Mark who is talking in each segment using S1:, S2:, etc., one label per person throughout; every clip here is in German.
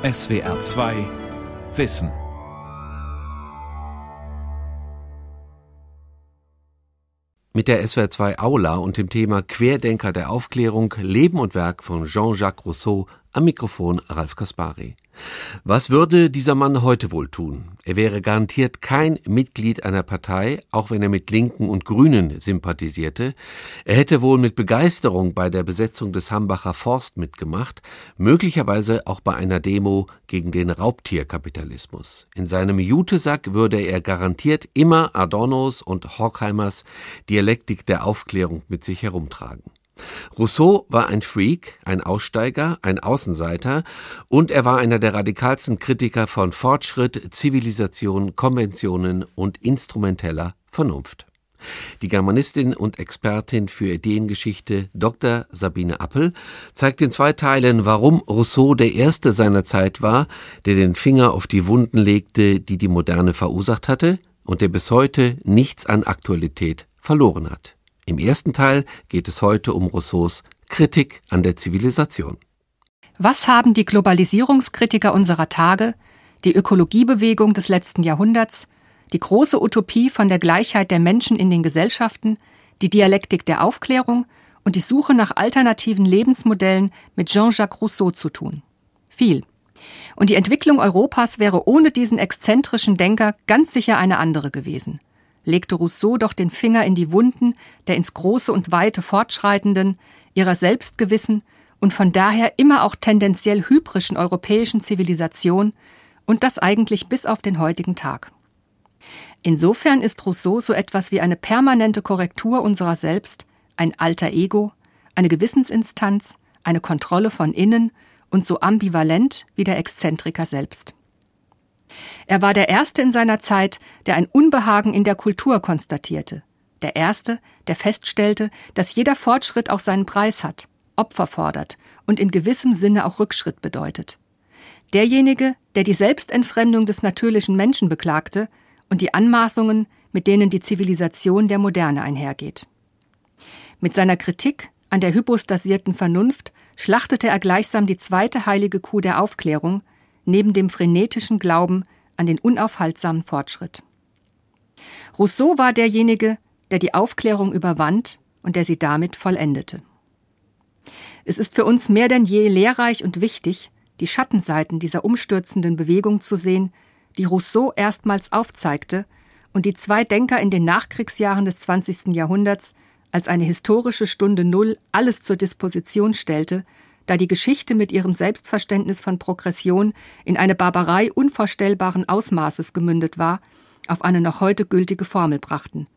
S1: SWR 2 Wissen.
S2: Mit der SWR 2 Aula und dem Thema Querdenker der Aufklärung Leben und Werk von Jean-Jacques Rousseau am Mikrofon Ralf Kaspari. Was würde dieser Mann heute wohl tun? Er wäre garantiert kein Mitglied einer Partei, auch wenn er mit Linken und Grünen sympathisierte. Er hätte wohl mit Begeisterung bei der Besetzung des Hambacher Forst mitgemacht, möglicherweise auch bei einer Demo gegen den Raubtierkapitalismus. In seinem Jutesack würde er garantiert immer Adornos und Horkheimers Dialektik der Aufklärung mit sich herumtragen. Rousseau war ein Freak, ein Aussteiger, ein Außenseiter und er war einer der radikalsten Kritiker von Fortschritt, Zivilisation, Konventionen und instrumenteller Vernunft. Die Germanistin und Expertin für Ideengeschichte Dr. Sabine Appel zeigt in zwei Teilen, warum Rousseau der Erste seiner Zeit war, der den Finger auf die Wunden legte, die die Moderne verursacht hatte und der bis heute nichts an Aktualität verloren hat. Im ersten Teil geht es heute um Rousseaus Kritik an der Zivilisation.
S3: Was haben die Globalisierungskritiker unserer Tage, die Ökologiebewegung des letzten Jahrhunderts, die große Utopie von der Gleichheit der Menschen in den Gesellschaften, die Dialektik der Aufklärung und die Suche nach alternativen Lebensmodellen mit Jean-Jacques Rousseau zu tun? Viel. Und die Entwicklung Europas wäre ohne diesen exzentrischen Denker ganz sicher eine andere gewesen legte Rousseau doch den Finger in die Wunden der ins Große und Weite fortschreitenden, ihrer Selbstgewissen und von daher immer auch tendenziell hybrischen europäischen Zivilisation und das eigentlich bis auf den heutigen Tag. Insofern ist Rousseau so etwas wie eine permanente Korrektur unserer selbst, ein alter Ego, eine Gewissensinstanz, eine Kontrolle von innen und so ambivalent wie der Exzentriker selbst. Er war der Erste in seiner Zeit, der ein Unbehagen in der Kultur konstatierte. Der Erste, der feststellte, dass jeder Fortschritt auch seinen Preis hat, Opfer fordert und in gewissem Sinne auch Rückschritt bedeutet. Derjenige, der die Selbstentfremdung des natürlichen Menschen beklagte und die Anmaßungen, mit denen die Zivilisation der Moderne einhergeht. Mit seiner Kritik an der hypostasierten Vernunft schlachtete er gleichsam die zweite heilige Kuh der Aufklärung, neben dem frenetischen Glauben an den unaufhaltsamen Fortschritt. Rousseau war derjenige, der die Aufklärung überwand und der sie damit vollendete. Es ist für uns mehr denn je lehrreich und wichtig, die Schattenseiten dieser umstürzenden Bewegung zu sehen, die Rousseau erstmals aufzeigte und die zwei Denker in den Nachkriegsjahren des 20. Jahrhunderts als eine historische Stunde Null alles zur Disposition stellte, da die Geschichte mit ihrem Selbstverständnis von Progression in eine Barbarei unvorstellbaren Ausmaßes gemündet war, auf eine noch heute gültige Formel brachten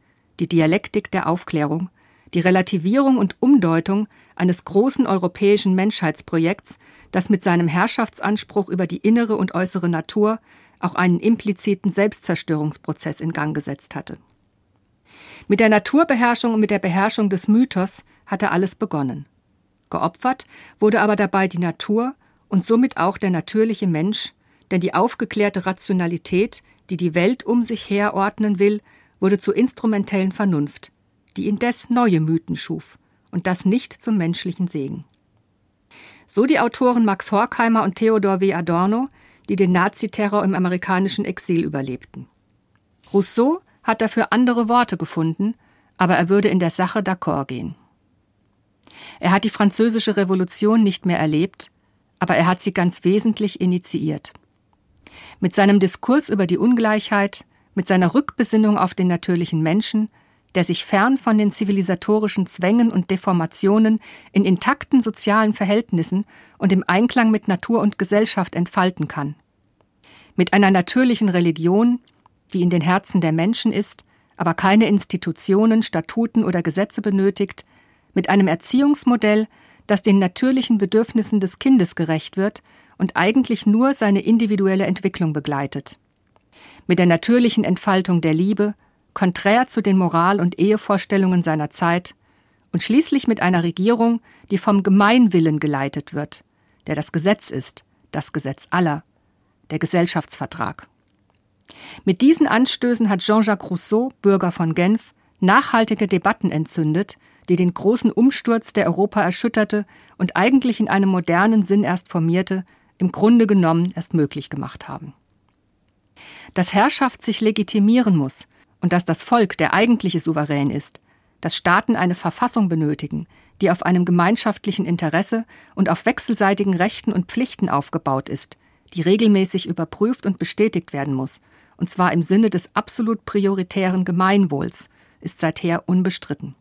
S3: die Dialektik der Aufklärung, die Relativierung und Umdeutung eines großen europäischen Menschheitsprojekts, das mit seinem Herrschaftsanspruch über die innere und äußere Natur auch einen impliziten Selbstzerstörungsprozess in Gang gesetzt hatte. Mit der Naturbeherrschung und mit der Beherrschung des Mythos hatte alles begonnen. Geopfert wurde aber dabei die Natur und somit auch der natürliche Mensch, denn die aufgeklärte Rationalität, die die Welt um sich her ordnen will, wurde zur instrumentellen Vernunft, die indes neue Mythen schuf, und das nicht zum menschlichen Segen. So die Autoren Max Horkheimer und Theodor W. Adorno, die den Naziterror im amerikanischen Exil überlebten. Rousseau hat dafür andere Worte gefunden, aber er würde in der Sache d'accord gehen. Er hat die französische Revolution nicht mehr erlebt, aber er hat sie ganz wesentlich initiiert. Mit seinem Diskurs über die Ungleichheit, mit seiner Rückbesinnung auf den natürlichen Menschen, der sich fern von den zivilisatorischen Zwängen und Deformationen in intakten sozialen Verhältnissen und im Einklang mit Natur und Gesellschaft entfalten kann. Mit einer natürlichen Religion, die in den Herzen der Menschen ist, aber keine Institutionen, Statuten oder Gesetze benötigt, mit einem Erziehungsmodell, das den natürlichen Bedürfnissen des Kindes gerecht wird und eigentlich nur seine individuelle Entwicklung begleitet. Mit der natürlichen Entfaltung der Liebe, konträr zu den Moral- und Ehevorstellungen seiner Zeit, und schließlich mit einer Regierung, die vom Gemeinwillen geleitet wird, der das Gesetz ist, das Gesetz aller, der Gesellschaftsvertrag. Mit diesen Anstößen hat Jean-Jacques Rousseau, Bürger von Genf, nachhaltige Debatten entzündet, die den großen Umsturz der Europa erschütterte und eigentlich in einem modernen Sinn erst formierte, im Grunde genommen erst möglich gemacht haben. Dass Herrschaft sich legitimieren muss und dass das Volk der eigentliche Souverän ist, dass Staaten eine Verfassung benötigen, die auf einem gemeinschaftlichen Interesse und auf wechselseitigen Rechten und Pflichten aufgebaut ist, die regelmäßig überprüft und bestätigt werden muss, und zwar im Sinne des absolut prioritären Gemeinwohls, ist seither unbestritten.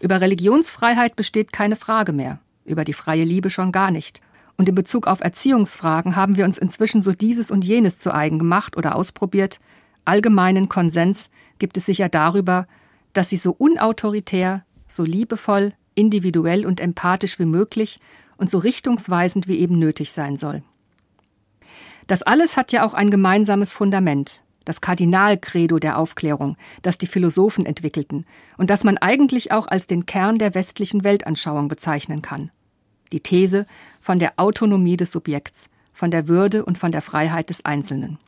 S3: Über Religionsfreiheit besteht keine Frage mehr, über die freie Liebe schon gar nicht. Und in Bezug auf Erziehungsfragen haben wir uns inzwischen so dieses und jenes zu eigen gemacht oder ausprobiert. Allgemeinen Konsens gibt es sicher darüber, dass sie so unautoritär, so liebevoll, individuell und empathisch wie möglich und so richtungsweisend wie eben nötig sein soll. Das alles hat ja auch ein gemeinsames Fundament, das Kardinalcredo der Aufklärung, das die Philosophen entwickelten und das man eigentlich auch als den Kern der westlichen Weltanschauung bezeichnen kann. Die These von der Autonomie des Subjekts, von der Würde und von der Freiheit des Einzelnen.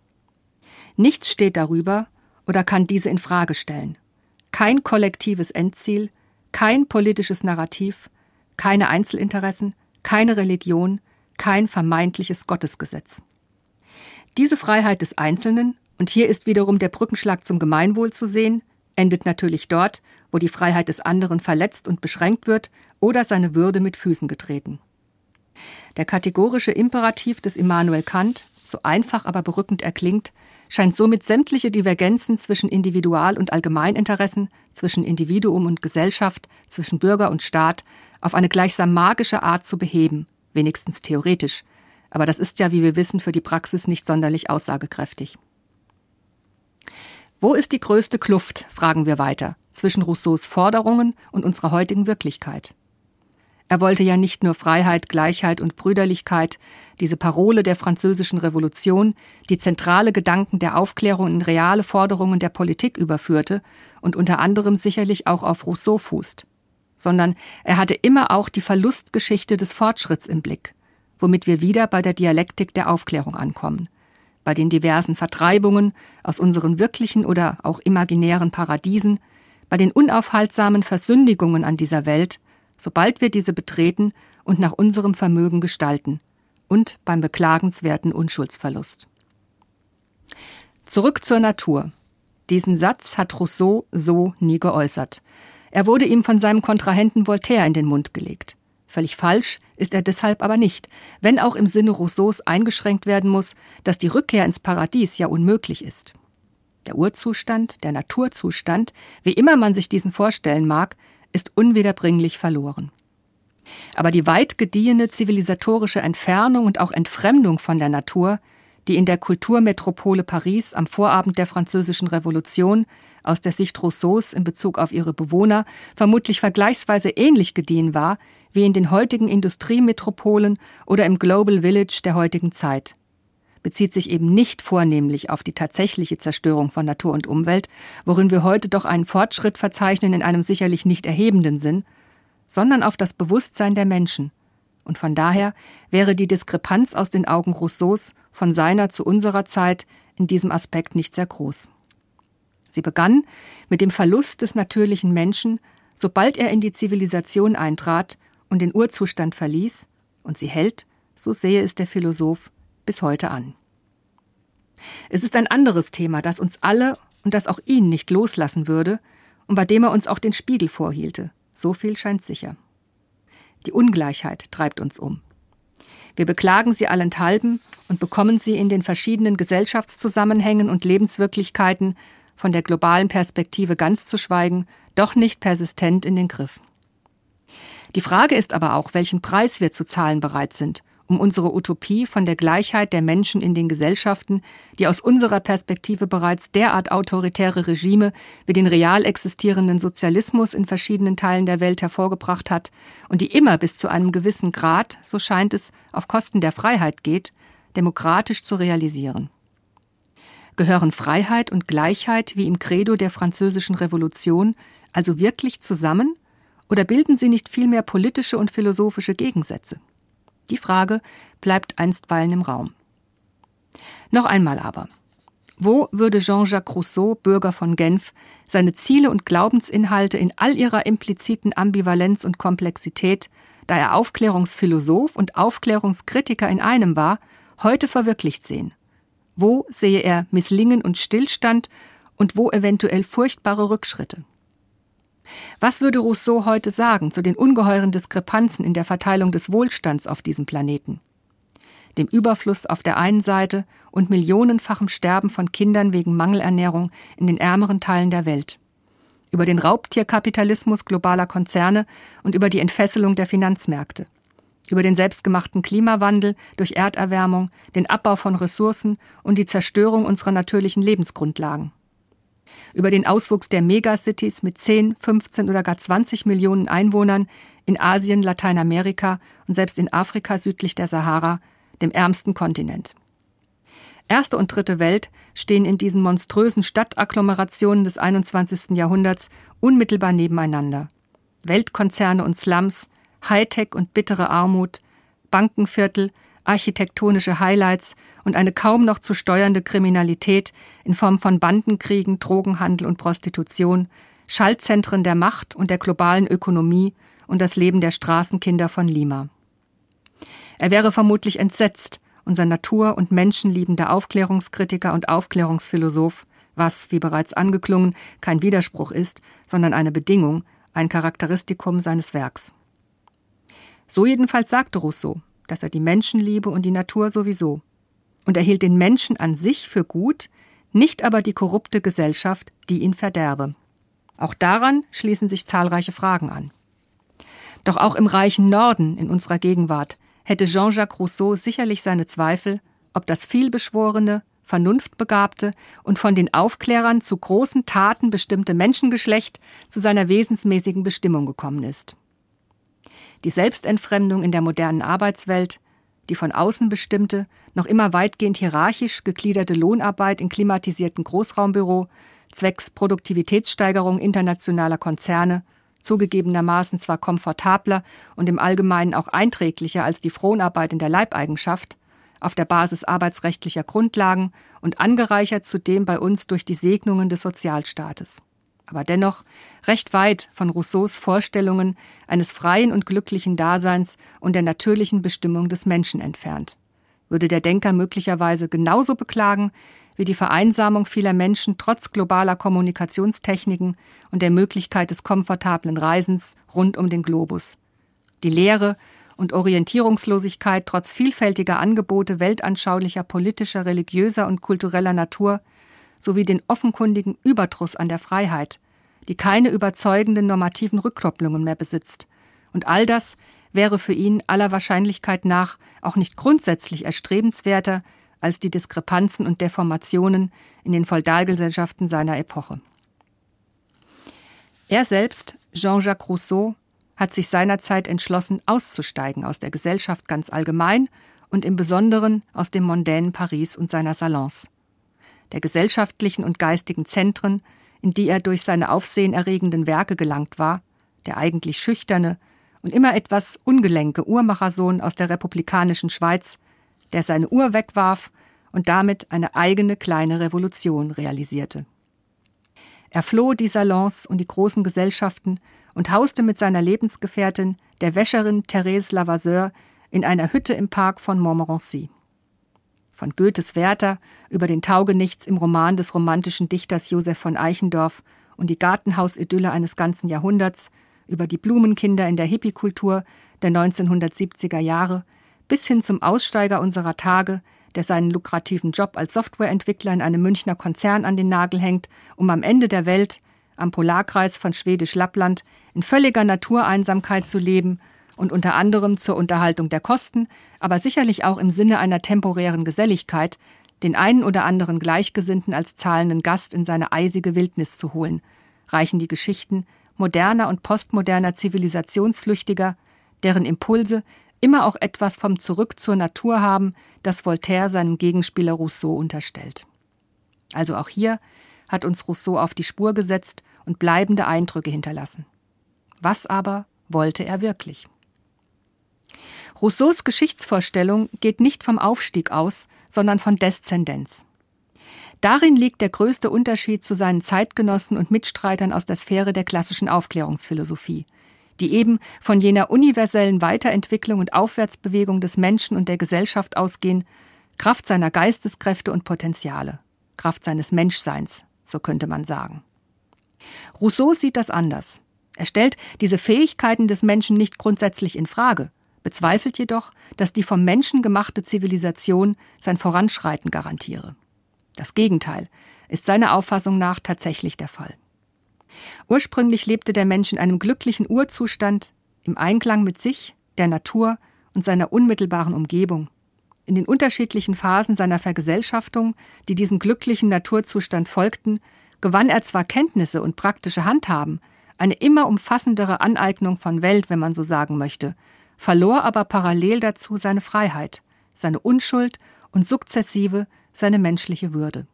S3: Nichts steht darüber oder kann diese in Frage stellen. Kein kollektives Endziel, kein politisches Narrativ, keine Einzelinteressen, keine Religion, kein vermeintliches Gottesgesetz. Diese Freiheit des Einzelnen, und hier ist wiederum der Brückenschlag zum Gemeinwohl zu sehen, endet natürlich dort, wo die Freiheit des anderen verletzt und beschränkt wird oder seine Würde mit Füßen getreten. Der kategorische Imperativ des Immanuel Kant, so einfach aber berückend erklingt, scheint somit sämtliche Divergenzen zwischen Individual- und Allgemeininteressen, zwischen Individuum und Gesellschaft, zwischen Bürger und Staat auf eine gleichsam magische Art zu beheben, wenigstens theoretisch, aber das ist ja, wie wir wissen, für die Praxis nicht sonderlich aussagekräftig. Wo ist die größte Kluft, fragen wir weiter, zwischen Rousseaus Forderungen und unserer heutigen Wirklichkeit? Er wollte ja nicht nur Freiheit, Gleichheit und Brüderlichkeit, diese Parole der französischen Revolution, die zentrale Gedanken der Aufklärung in reale Forderungen der Politik überführte und unter anderem sicherlich auch auf Rousseau fußt, sondern er hatte immer auch die Verlustgeschichte des Fortschritts im Blick, womit wir wieder bei der Dialektik der Aufklärung ankommen, bei den diversen Vertreibungen aus unseren wirklichen oder auch imaginären Paradiesen, bei den unaufhaltsamen Versündigungen an dieser Welt, sobald wir diese betreten und nach unserem Vermögen gestalten, und beim beklagenswerten Unschuldsverlust. Zurück zur Natur. Diesen Satz hat Rousseau so nie geäußert. Er wurde ihm von seinem Kontrahenten Voltaire in den Mund gelegt. Völlig falsch ist er deshalb aber nicht, wenn auch im Sinne Rousseaus eingeschränkt werden muss, dass die Rückkehr ins Paradies ja unmöglich ist. Der Urzustand, der Naturzustand, wie immer man sich diesen vorstellen mag, ist unwiederbringlich verloren. Aber die weit gediehene zivilisatorische Entfernung und auch Entfremdung von der Natur, die in der Kulturmetropole Paris am Vorabend der Französischen Revolution aus der Sicht Rousseaus in Bezug auf ihre Bewohner vermutlich vergleichsweise ähnlich gediehen war wie in den heutigen Industriemetropolen oder im Global Village der heutigen Zeit bezieht sich eben nicht vornehmlich auf die tatsächliche Zerstörung von Natur und Umwelt, worin wir heute doch einen Fortschritt verzeichnen in einem sicherlich nicht erhebenden Sinn, sondern auf das Bewusstsein der Menschen. Und von daher wäre die Diskrepanz aus den Augen Rousseaus von seiner zu unserer Zeit in diesem Aspekt nicht sehr groß. Sie begann mit dem Verlust des natürlichen Menschen, sobald er in die Zivilisation eintrat und den Urzustand verließ, und sie hält, so sehe es der Philosoph, bis heute an. Es ist ein anderes Thema, das uns alle und das auch ihn nicht loslassen würde und bei dem er uns auch den Spiegel vorhielte. So viel scheint sicher. Die Ungleichheit treibt uns um. Wir beklagen sie allenthalben und bekommen sie in den verschiedenen Gesellschaftszusammenhängen und Lebenswirklichkeiten von der globalen Perspektive ganz zu schweigen, doch nicht persistent in den Griff. Die Frage ist aber auch, welchen Preis wir zu zahlen bereit sind, um unsere Utopie von der Gleichheit der Menschen in den Gesellschaften, die aus unserer Perspektive bereits derart autoritäre Regime wie den real existierenden Sozialismus in verschiedenen Teilen der Welt hervorgebracht hat und die immer bis zu einem gewissen Grad, so scheint es, auf Kosten der Freiheit geht, demokratisch zu realisieren. Gehören Freiheit und Gleichheit wie im Credo der französischen Revolution also wirklich zusammen oder bilden sie nicht vielmehr politische und philosophische Gegensätze? Die Frage bleibt einstweilen im Raum. Noch einmal aber. Wo würde Jean-Jacques Rousseau, Bürger von Genf, seine Ziele und Glaubensinhalte in all ihrer impliziten Ambivalenz und Komplexität da er Aufklärungsphilosoph und Aufklärungskritiker in einem war, heute verwirklicht sehen. Wo sehe er Misslingen und Stillstand und wo eventuell furchtbare Rückschritte? Was würde Rousseau heute sagen zu den ungeheuren Diskrepanzen in der Verteilung des Wohlstands auf diesem Planeten? Dem Überfluss auf der einen Seite und millionenfachem Sterben von Kindern wegen Mangelernährung in den ärmeren Teilen der Welt. Über den Raubtierkapitalismus globaler Konzerne und über die Entfesselung der Finanzmärkte. Über den selbstgemachten Klimawandel durch Erderwärmung, den Abbau von Ressourcen und die Zerstörung unserer natürlichen Lebensgrundlagen über den Auswuchs der Megacities mit 10, 15 oder gar 20 Millionen Einwohnern in Asien, Lateinamerika und selbst in Afrika südlich der Sahara, dem ärmsten Kontinent. Erste und dritte Welt stehen in diesen monströsen Stadtagglomerationen des 21. Jahrhunderts unmittelbar nebeneinander. Weltkonzerne und Slums, Hightech und bittere Armut, Bankenviertel, architektonische Highlights und eine kaum noch zu steuernde Kriminalität in Form von Bandenkriegen, Drogenhandel und Prostitution, Schaltzentren der Macht und der globalen Ökonomie und das Leben der Straßenkinder von Lima. Er wäre vermutlich entsetzt, unser natur- und menschenliebender Aufklärungskritiker und Aufklärungsphilosoph, was, wie bereits angeklungen, kein Widerspruch ist, sondern eine Bedingung, ein Charakteristikum seines Werks. So jedenfalls sagte Rousseau, dass er die Menschen liebe und die Natur sowieso. Und er hielt den Menschen an sich für gut, nicht aber die korrupte Gesellschaft, die ihn verderbe. Auch daran schließen sich zahlreiche Fragen an. Doch auch im reichen Norden in unserer Gegenwart hätte Jean-Jacques Rousseau sicherlich seine Zweifel, ob das vielbeschworene, vernunftbegabte und von den Aufklärern zu großen Taten bestimmte Menschengeschlecht zu seiner wesensmäßigen Bestimmung gekommen ist die Selbstentfremdung in der modernen Arbeitswelt, die von außen bestimmte, noch immer weitgehend hierarchisch gegliederte Lohnarbeit in klimatisierten Großraumbüro, zwecks Produktivitätssteigerung internationaler Konzerne, zugegebenermaßen zwar komfortabler und im Allgemeinen auch einträglicher als die Fronarbeit in der Leibeigenschaft, auf der Basis arbeitsrechtlicher Grundlagen und angereichert zudem bei uns durch die Segnungen des Sozialstaates aber dennoch recht weit von Rousseaus Vorstellungen eines freien und glücklichen Daseins und der natürlichen Bestimmung des Menschen entfernt. Würde der Denker möglicherweise genauso beklagen wie die Vereinsamung vieler Menschen trotz globaler Kommunikationstechniken und der Möglichkeit des komfortablen Reisens rund um den Globus. Die Leere und Orientierungslosigkeit trotz vielfältiger Angebote weltanschaulicher, politischer, religiöser und kultureller Natur – sowie den offenkundigen Überdruss an der Freiheit, die keine überzeugenden normativen Rückkopplungen mehr besitzt. Und all das wäre für ihn aller Wahrscheinlichkeit nach auch nicht grundsätzlich erstrebenswerter als die Diskrepanzen und Deformationen in den Feudalgesellschaften seiner Epoche. Er selbst, Jean-Jacques Rousseau, hat sich seinerzeit entschlossen, auszusteigen aus der Gesellschaft ganz allgemein und im Besonderen aus dem mondänen Paris und seiner Salons der gesellschaftlichen und geistigen Zentren, in die er durch seine aufsehenerregenden Werke gelangt war, der eigentlich schüchterne und immer etwas ungelenke Uhrmachersohn aus der republikanischen Schweiz, der seine Uhr wegwarf und damit eine eigene kleine Revolution realisierte. Er floh die Salons und die großen Gesellschaften und hauste mit seiner Lebensgefährtin, der Wäscherin Therese Lavasseur, in einer Hütte im Park von Montmorency von Goethes Werther über den Taugenichts im Roman des romantischen Dichters Josef von Eichendorff und die Gartenhausidylle eines ganzen Jahrhunderts, über die Blumenkinder in der Hippiekultur der 1970er Jahre, bis hin zum Aussteiger unserer Tage, der seinen lukrativen Job als Softwareentwickler in einem Münchner Konzern an den Nagel hängt, um am Ende der Welt, am Polarkreis von Schwedisch-Lappland, in völliger Natureinsamkeit zu leben und unter anderem zur Unterhaltung der Kosten, aber sicherlich auch im Sinne einer temporären Geselligkeit, den einen oder anderen Gleichgesinnten als zahlenden Gast in seine eisige Wildnis zu holen, reichen die Geschichten moderner und postmoderner Zivilisationsflüchtiger, deren Impulse immer auch etwas vom Zurück zur Natur haben, das Voltaire seinem Gegenspieler Rousseau unterstellt. Also auch hier hat uns Rousseau auf die Spur gesetzt und bleibende Eindrücke hinterlassen. Was aber wollte er wirklich? Rousseaus Geschichtsvorstellung geht nicht vom Aufstieg aus, sondern von Deszendenz. Darin liegt der größte Unterschied zu seinen Zeitgenossen und Mitstreitern aus der Sphäre der klassischen Aufklärungsphilosophie, die eben von jener universellen Weiterentwicklung und Aufwärtsbewegung des Menschen und der Gesellschaft ausgehen, Kraft seiner Geisteskräfte und Potenziale, Kraft seines Menschseins, so könnte man sagen. Rousseau sieht das anders. Er stellt diese Fähigkeiten des Menschen nicht grundsätzlich in Frage, bezweifelt jedoch, dass die vom Menschen gemachte Zivilisation sein Voranschreiten garantiere. Das Gegenteil ist seiner Auffassung nach tatsächlich der Fall. Ursprünglich lebte der Mensch in einem glücklichen Urzustand, im Einklang mit sich, der Natur und seiner unmittelbaren Umgebung. In den unterschiedlichen Phasen seiner Vergesellschaftung, die diesem glücklichen Naturzustand folgten, gewann er zwar Kenntnisse und praktische Handhaben, eine immer umfassendere Aneignung von Welt, wenn man so sagen möchte, verlor aber parallel dazu seine Freiheit, seine Unschuld und sukzessive seine menschliche Würde.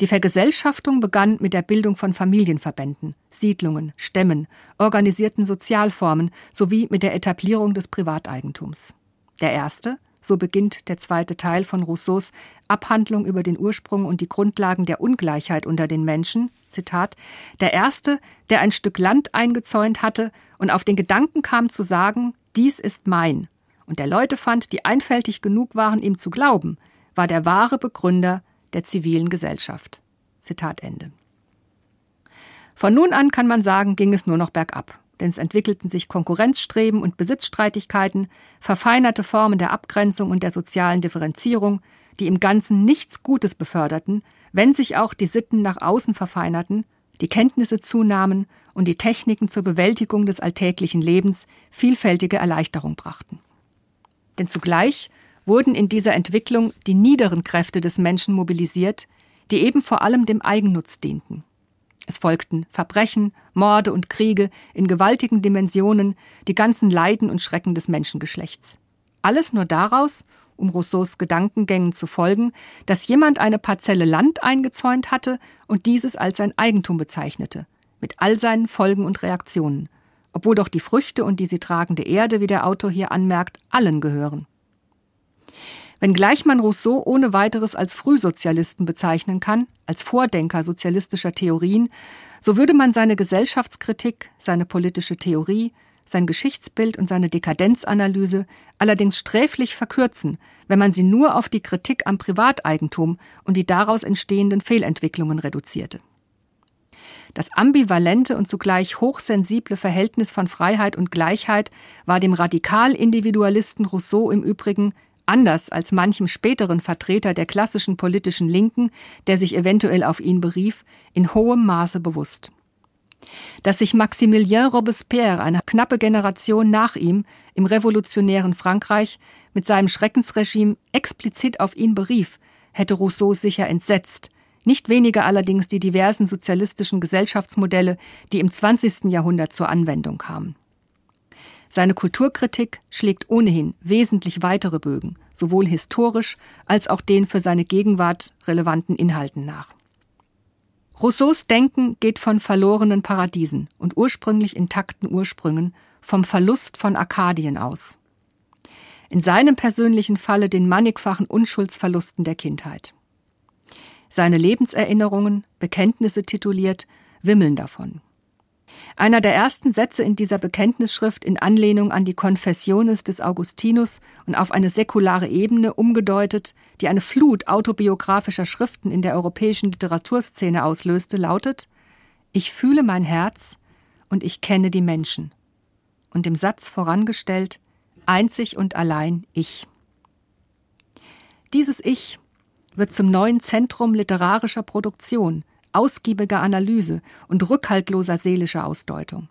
S3: Die Vergesellschaftung begann mit der Bildung von Familienverbänden, Siedlungen, Stämmen, organisierten Sozialformen sowie mit der Etablierung des Privateigentums. Der erste, so beginnt der zweite Teil von Rousseaus Abhandlung über den Ursprung und die Grundlagen der Ungleichheit unter den Menschen, Zitat, der erste, der ein Stück Land eingezäunt hatte und auf den Gedanken kam zu sagen, dies ist mein, und der Leute fand, die einfältig genug waren, ihm zu glauben, war der wahre Begründer der zivilen Gesellschaft. Zitat Ende. Von nun an kann man sagen, ging es nur noch bergab, denn es entwickelten sich Konkurrenzstreben und Besitzstreitigkeiten, verfeinerte Formen der Abgrenzung und der sozialen Differenzierung, die im Ganzen nichts Gutes beförderten, wenn sich auch die Sitten nach außen verfeinerten, die Kenntnisse zunahmen und die Techniken zur Bewältigung des alltäglichen Lebens vielfältige Erleichterung brachten. Denn zugleich wurden in dieser Entwicklung die niederen Kräfte des Menschen mobilisiert, die eben vor allem dem Eigennutz dienten. Es folgten Verbrechen, Morde und Kriege in gewaltigen Dimensionen, die ganzen Leiden und Schrecken des Menschengeschlechts. Alles nur daraus, um Rousseaus Gedankengängen zu folgen, dass jemand eine Parzelle Land eingezäunt hatte und dieses als sein Eigentum bezeichnete, mit all seinen Folgen und Reaktionen, obwohl doch die Früchte und die sie tragende Erde, wie der Autor hier anmerkt, allen gehören. Wenngleich man Rousseau ohne weiteres als Frühsozialisten bezeichnen kann, als Vordenker sozialistischer Theorien, so würde man seine Gesellschaftskritik, seine politische Theorie, sein Geschichtsbild und seine Dekadenzanalyse allerdings sträflich verkürzen, wenn man sie nur auf die Kritik am Privateigentum und die daraus entstehenden Fehlentwicklungen reduzierte. Das ambivalente und zugleich hochsensible Verhältnis von Freiheit und Gleichheit war dem Radikal-Individualisten Rousseau im Übrigen anders als manchem späteren Vertreter der klassischen politischen Linken, der sich eventuell auf ihn berief, in hohem Maße bewusst. Dass sich Maximilien Robespierre, eine knappe Generation nach ihm, im revolutionären Frankreich mit seinem Schreckensregime explizit auf ihn berief, hätte Rousseau sicher entsetzt, nicht weniger allerdings die diversen sozialistischen Gesellschaftsmodelle, die im 20. Jahrhundert zur Anwendung kamen. Seine Kulturkritik schlägt ohnehin wesentlich weitere Bögen, sowohl historisch als auch den für seine Gegenwart relevanten Inhalten nach. Rousseaus Denken geht von verlorenen Paradiesen und ursprünglich intakten Ursprüngen, vom Verlust von Arkadien aus. In seinem persönlichen Falle den mannigfachen Unschuldsverlusten der Kindheit. Seine Lebenserinnerungen, Bekenntnisse tituliert, wimmeln davon. Einer der ersten Sätze in dieser Bekenntnisschrift in Anlehnung an die Confessiones des Augustinus und auf eine säkulare Ebene umgedeutet, die eine Flut autobiografischer Schriften in der europäischen Literaturszene auslöste, lautet Ich fühle mein Herz und ich kenne die Menschen. Und im Satz vorangestellt Einzig und allein ich. Dieses Ich wird zum neuen Zentrum literarischer Produktion, ausgiebiger Analyse und rückhaltloser seelischer Ausdeutung.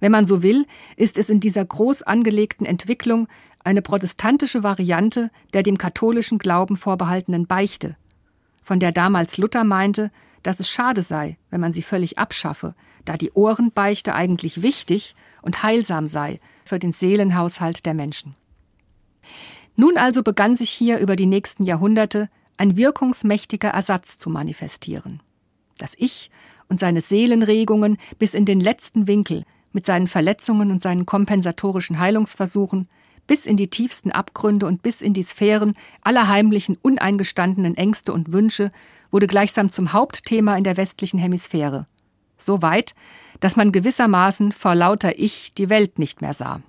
S3: Wenn man so will, ist es in dieser groß angelegten Entwicklung eine protestantische Variante der dem katholischen Glauben vorbehaltenen Beichte, von der damals Luther meinte, dass es schade sei, wenn man sie völlig abschaffe, da die Ohrenbeichte eigentlich wichtig und heilsam sei für den Seelenhaushalt der Menschen. Nun also begann sich hier über die nächsten Jahrhunderte ein wirkungsmächtiger Ersatz zu manifestieren das Ich und seine Seelenregungen bis in den letzten Winkel mit seinen Verletzungen und seinen kompensatorischen Heilungsversuchen, bis in die tiefsten Abgründe und bis in die Sphären aller heimlichen, uneingestandenen Ängste und Wünsche, wurde gleichsam zum Hauptthema in der westlichen Hemisphäre. so weit, dass man gewissermaßen vor lauter Ich die Welt nicht mehr sah.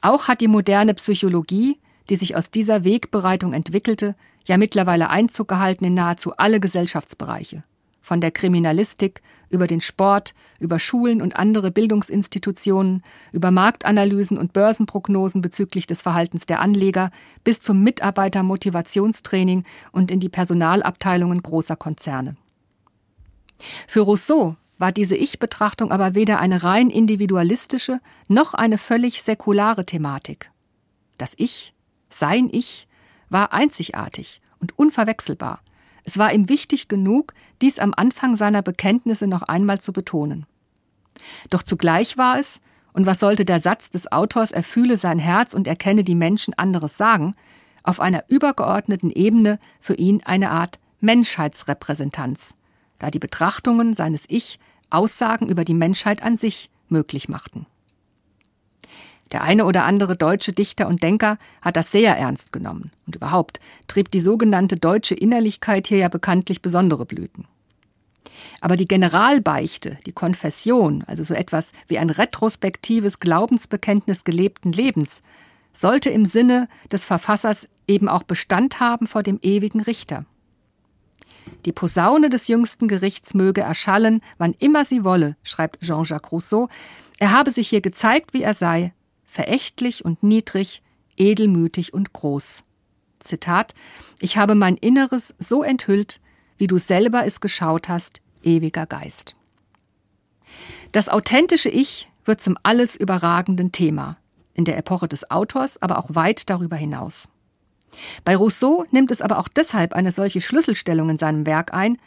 S3: Auch hat die moderne Psychologie, die sich aus dieser Wegbereitung entwickelte, ja mittlerweile Einzug gehalten in nahezu alle Gesellschaftsbereiche. Von der Kriminalistik über den Sport, über Schulen und andere Bildungsinstitutionen, über Marktanalysen und Börsenprognosen bezüglich des Verhaltens der Anleger bis zum Mitarbeitermotivationstraining und in die Personalabteilungen großer Konzerne. Für Rousseau war diese Ich-Betrachtung aber weder eine rein individualistische noch eine völlig säkulare Thematik. Das Ich, sein Ich, war einzigartig und unverwechselbar. Es war ihm wichtig genug, dies am Anfang seiner Bekenntnisse noch einmal zu betonen. Doch zugleich war es, und was sollte der Satz des Autors er fühle sein Herz und erkenne die Menschen anderes sagen, auf einer übergeordneten Ebene für ihn eine Art Menschheitsrepräsentanz, da die Betrachtungen seines Ich Aussagen über die Menschheit an sich möglich machten. Der eine oder andere deutsche Dichter und Denker hat das sehr ernst genommen. Und überhaupt trieb die sogenannte deutsche Innerlichkeit hier ja bekanntlich besondere Blüten. Aber die Generalbeichte, die Konfession, also so etwas wie ein retrospektives Glaubensbekenntnis gelebten Lebens, sollte im Sinne des Verfassers eben auch Bestand haben vor dem ewigen Richter. Die Posaune des jüngsten Gerichts möge erschallen, wann immer sie wolle, schreibt Jean-Jacques Rousseau. Er habe sich hier gezeigt, wie er sei, verächtlich und niedrig, edelmütig und groß. Zitat Ich habe mein Inneres so enthüllt, wie du selber es geschaut hast, ewiger Geist. Das authentische Ich wird zum alles überragenden Thema, in der Epoche des Autors, aber auch weit darüber hinaus. Bei Rousseau nimmt es aber auch deshalb eine solche Schlüsselstellung in seinem Werk ein,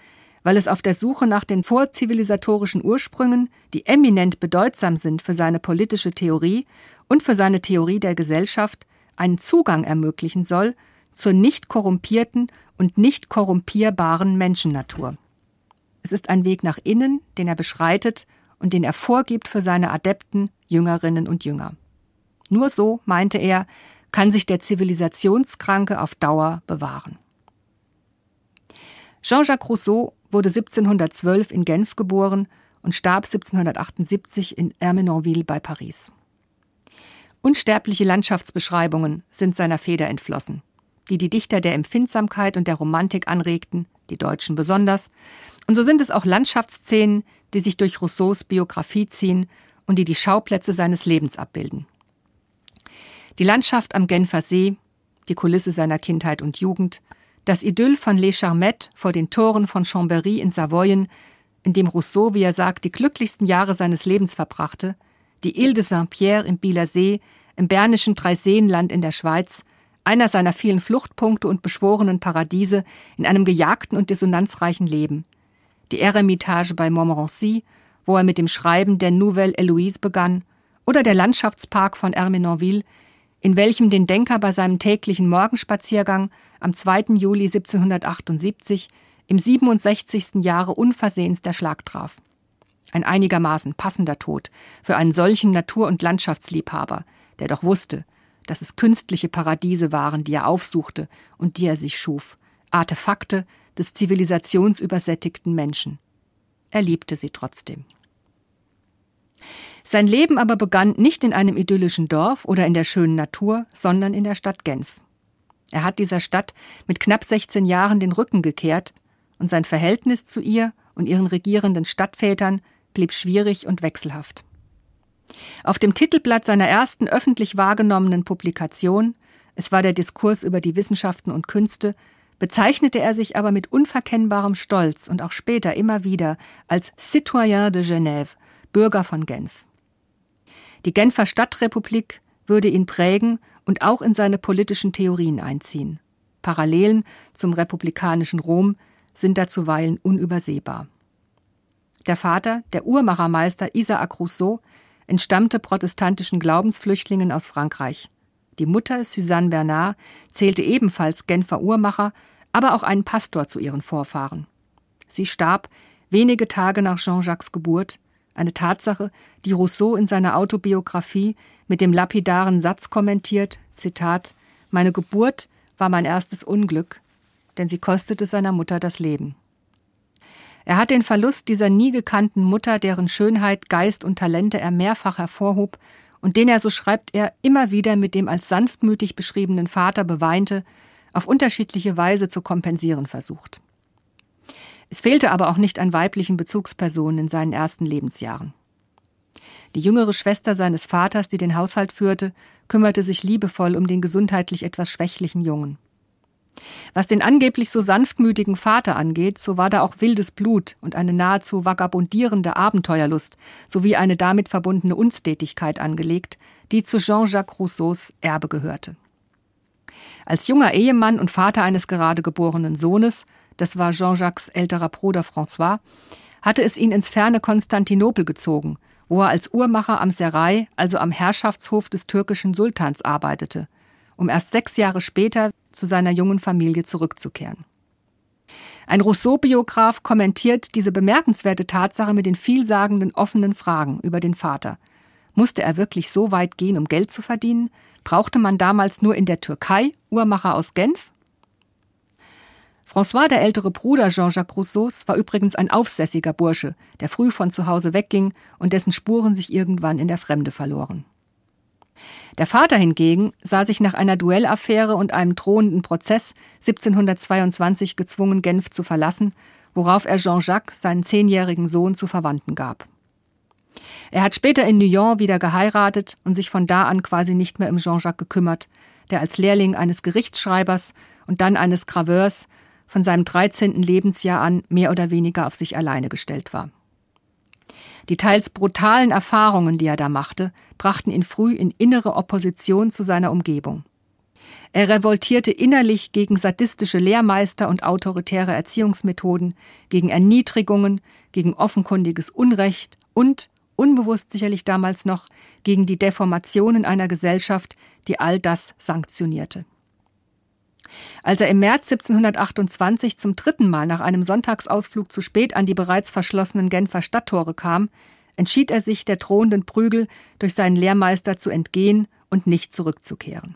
S3: weil es auf der Suche nach den vorzivilisatorischen Ursprüngen, die eminent bedeutsam sind für seine politische Theorie und für seine Theorie der Gesellschaft, einen Zugang ermöglichen soll zur nicht korrumpierten und nicht korrumpierbaren Menschennatur. Es ist ein Weg nach innen, den er beschreitet und den er vorgibt für seine Adepten, Jüngerinnen und Jünger. Nur so, meinte er, kann sich der Zivilisationskranke auf Dauer bewahren. Jean-Jacques Rousseau wurde 1712 in Genf geboren und starb 1778 in Ermenonville bei Paris. Unsterbliche Landschaftsbeschreibungen sind seiner Feder entflossen, die die Dichter der Empfindsamkeit und der Romantik anregten, die Deutschen besonders, und so sind es auch Landschaftsszenen, die sich durch Rousseaus Biografie ziehen und die die Schauplätze seines Lebens abbilden. Die Landschaft am Genfer See, die Kulisse seiner Kindheit und Jugend, das Idyll von Les Charmettes vor den Toren von Chambéry in Savoyen, in dem Rousseau, wie er sagt, die glücklichsten Jahre seines Lebens verbrachte, die Ile de Saint-Pierre im Bieler See, im bernischen Dreiseenland in der Schweiz, einer seiner vielen Fluchtpunkte und beschworenen Paradiese in einem gejagten und dissonanzreichen Leben, die Eremitage bei Montmorency, wo er mit dem Schreiben der Nouvelle Héloïse begann, oder der Landschaftspark von Ermenonville, in welchem den Denker bei seinem täglichen Morgenspaziergang am 2. Juli 1778 im 67. Jahre unversehens der Schlag traf. Ein einigermaßen passender Tod für einen solchen Natur- und Landschaftsliebhaber, der doch wusste, dass es künstliche Paradiese waren, die er aufsuchte und die er sich schuf, Artefakte des zivilisationsübersättigten Menschen. Er liebte sie trotzdem. Sein Leben aber begann nicht in einem idyllischen Dorf oder in der schönen Natur, sondern in der Stadt Genf. Er hat dieser Stadt mit knapp 16 Jahren den Rücken gekehrt und sein Verhältnis zu ihr und ihren regierenden Stadtvätern blieb schwierig und wechselhaft. Auf dem Titelblatt seiner ersten öffentlich wahrgenommenen Publikation, es war der Diskurs über die Wissenschaften und Künste, bezeichnete er sich aber mit unverkennbarem Stolz und auch später immer wieder als Citoyen de Genève, Bürger von Genf. Die Genfer Stadtrepublik würde ihn prägen und auch in seine politischen Theorien einziehen. Parallelen zum republikanischen Rom sind da zuweilen unübersehbar. Der Vater, der Uhrmachermeister Isaac Rousseau, entstammte protestantischen Glaubensflüchtlingen aus Frankreich. Die Mutter, Suzanne Bernard, zählte ebenfalls Genfer Uhrmacher, aber auch einen Pastor zu ihren Vorfahren. Sie starb wenige Tage nach Jean-Jacques Geburt eine Tatsache, die Rousseau in seiner Autobiografie mit dem lapidaren Satz kommentiert, Zitat, Meine Geburt war mein erstes Unglück, denn sie kostete seiner Mutter das Leben. Er hat den Verlust dieser nie gekannten Mutter, deren Schönheit, Geist und Talente er mehrfach hervorhob und den er, so schreibt er, immer wieder mit dem als sanftmütig beschriebenen Vater beweinte, auf unterschiedliche Weise zu kompensieren versucht. Es fehlte aber auch nicht an weiblichen Bezugspersonen in seinen ersten Lebensjahren. Die jüngere Schwester seines Vaters, die den Haushalt führte, kümmerte sich liebevoll um den gesundheitlich etwas schwächlichen Jungen. Was den angeblich so sanftmütigen Vater angeht, so war da auch wildes Blut und eine nahezu vagabundierende Abenteuerlust sowie eine damit verbundene Unstetigkeit angelegt, die zu Jean-Jacques Rousseaus Erbe gehörte. Als junger Ehemann und Vater eines gerade geborenen Sohnes, das war Jean-Jacques älterer Bruder François, hatte es ihn ins ferne Konstantinopel gezogen, wo er als Uhrmacher am Serai, also am Herrschaftshof des türkischen Sultans, arbeitete um erst sechs Jahre später zu seiner jungen Familie zurückzukehren. Ein Rousseau-Biograf kommentiert diese bemerkenswerte Tatsache mit den vielsagenden offenen Fragen über den Vater. Musste er wirklich so weit gehen, um Geld zu verdienen? Brauchte man damals nur in der Türkei Uhrmacher aus Genf? François, der ältere Bruder Jean-Jacques Rousseaus, war übrigens ein aufsässiger Bursche, der früh von zu Hause wegging und dessen Spuren sich irgendwann in der Fremde verloren. Der Vater hingegen sah sich nach einer Duellaffäre und einem drohenden Prozess 1722 gezwungen, Genf zu verlassen, worauf er Jean-Jacques, seinen zehnjährigen Sohn, zu Verwandten gab. Er hat später in Nyon wieder geheiratet und sich von da an quasi nicht mehr um Jean-Jacques gekümmert, der als Lehrling eines Gerichtsschreibers und dann eines Graveurs von seinem 13. Lebensjahr an mehr oder weniger auf sich alleine gestellt war. Die teils brutalen Erfahrungen, die er da machte, brachten ihn früh in innere Opposition zu seiner Umgebung. Er revoltierte innerlich gegen sadistische Lehrmeister und autoritäre Erziehungsmethoden, gegen Erniedrigungen, gegen offenkundiges Unrecht und, unbewusst sicherlich damals noch, gegen die Deformationen einer Gesellschaft, die all das sanktionierte. Als er im März 1728 zum dritten Mal nach einem Sonntagsausflug zu spät an die bereits verschlossenen Genfer Stadttore kam, entschied er sich, der drohenden Prügel durch seinen Lehrmeister zu entgehen und nicht zurückzukehren.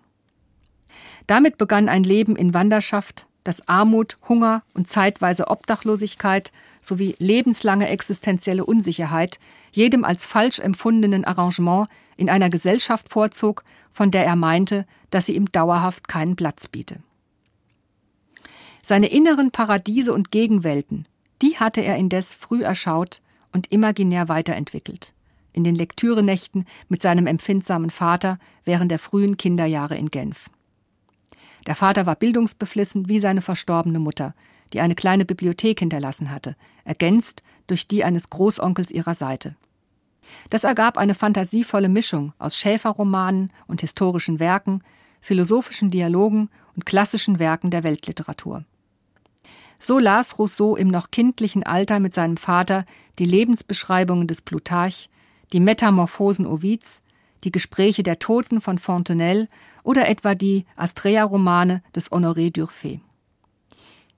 S3: Damit begann ein Leben in Wanderschaft, das Armut, Hunger und zeitweise Obdachlosigkeit sowie lebenslange existenzielle Unsicherheit jedem als falsch empfundenen Arrangement in einer Gesellschaft vorzog, von der er meinte, dass sie ihm dauerhaft keinen Platz biete. Seine inneren Paradiese und Gegenwelten, die hatte er indes früh erschaut und imaginär weiterentwickelt. In den Lektürenächten mit seinem empfindsamen Vater während der frühen Kinderjahre in Genf. Der Vater war bildungsbeflissen wie seine verstorbene Mutter, die eine kleine Bibliothek hinterlassen hatte, ergänzt durch die eines Großonkels ihrer Seite. Das ergab eine fantasievolle Mischung aus Schäferromanen und historischen Werken, philosophischen Dialogen und klassischen Werken der Weltliteratur. So las Rousseau im noch kindlichen Alter mit seinem Vater die Lebensbeschreibungen des Plutarch, die Metamorphosen Ovids, die Gespräche der Toten von Fontenelle oder etwa die Astrea-Romane des Honoré d'Urfé.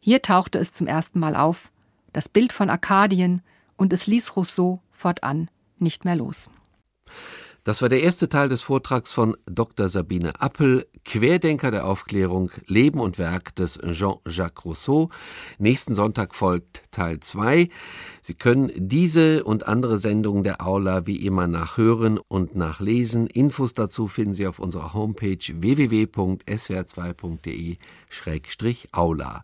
S3: Hier tauchte es zum ersten Mal auf, das Bild von Arkadien, und es ließ Rousseau fortan nicht mehr los.
S2: Das war der erste Teil des Vortrags von Dr. Sabine Appel, Querdenker der Aufklärung, Leben und Werk des Jean-Jacques Rousseau. Nächsten Sonntag folgt Teil 2. Sie können diese und andere Sendungen der Aula wie immer nachhören und nachlesen. Infos dazu finden Sie auf unserer Homepage www.swr2.de-aula.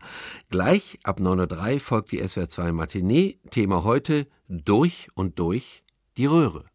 S2: Gleich ab 9.03 Uhr folgt die SWR2 Matinee. Thema heute durch und durch die Röhre.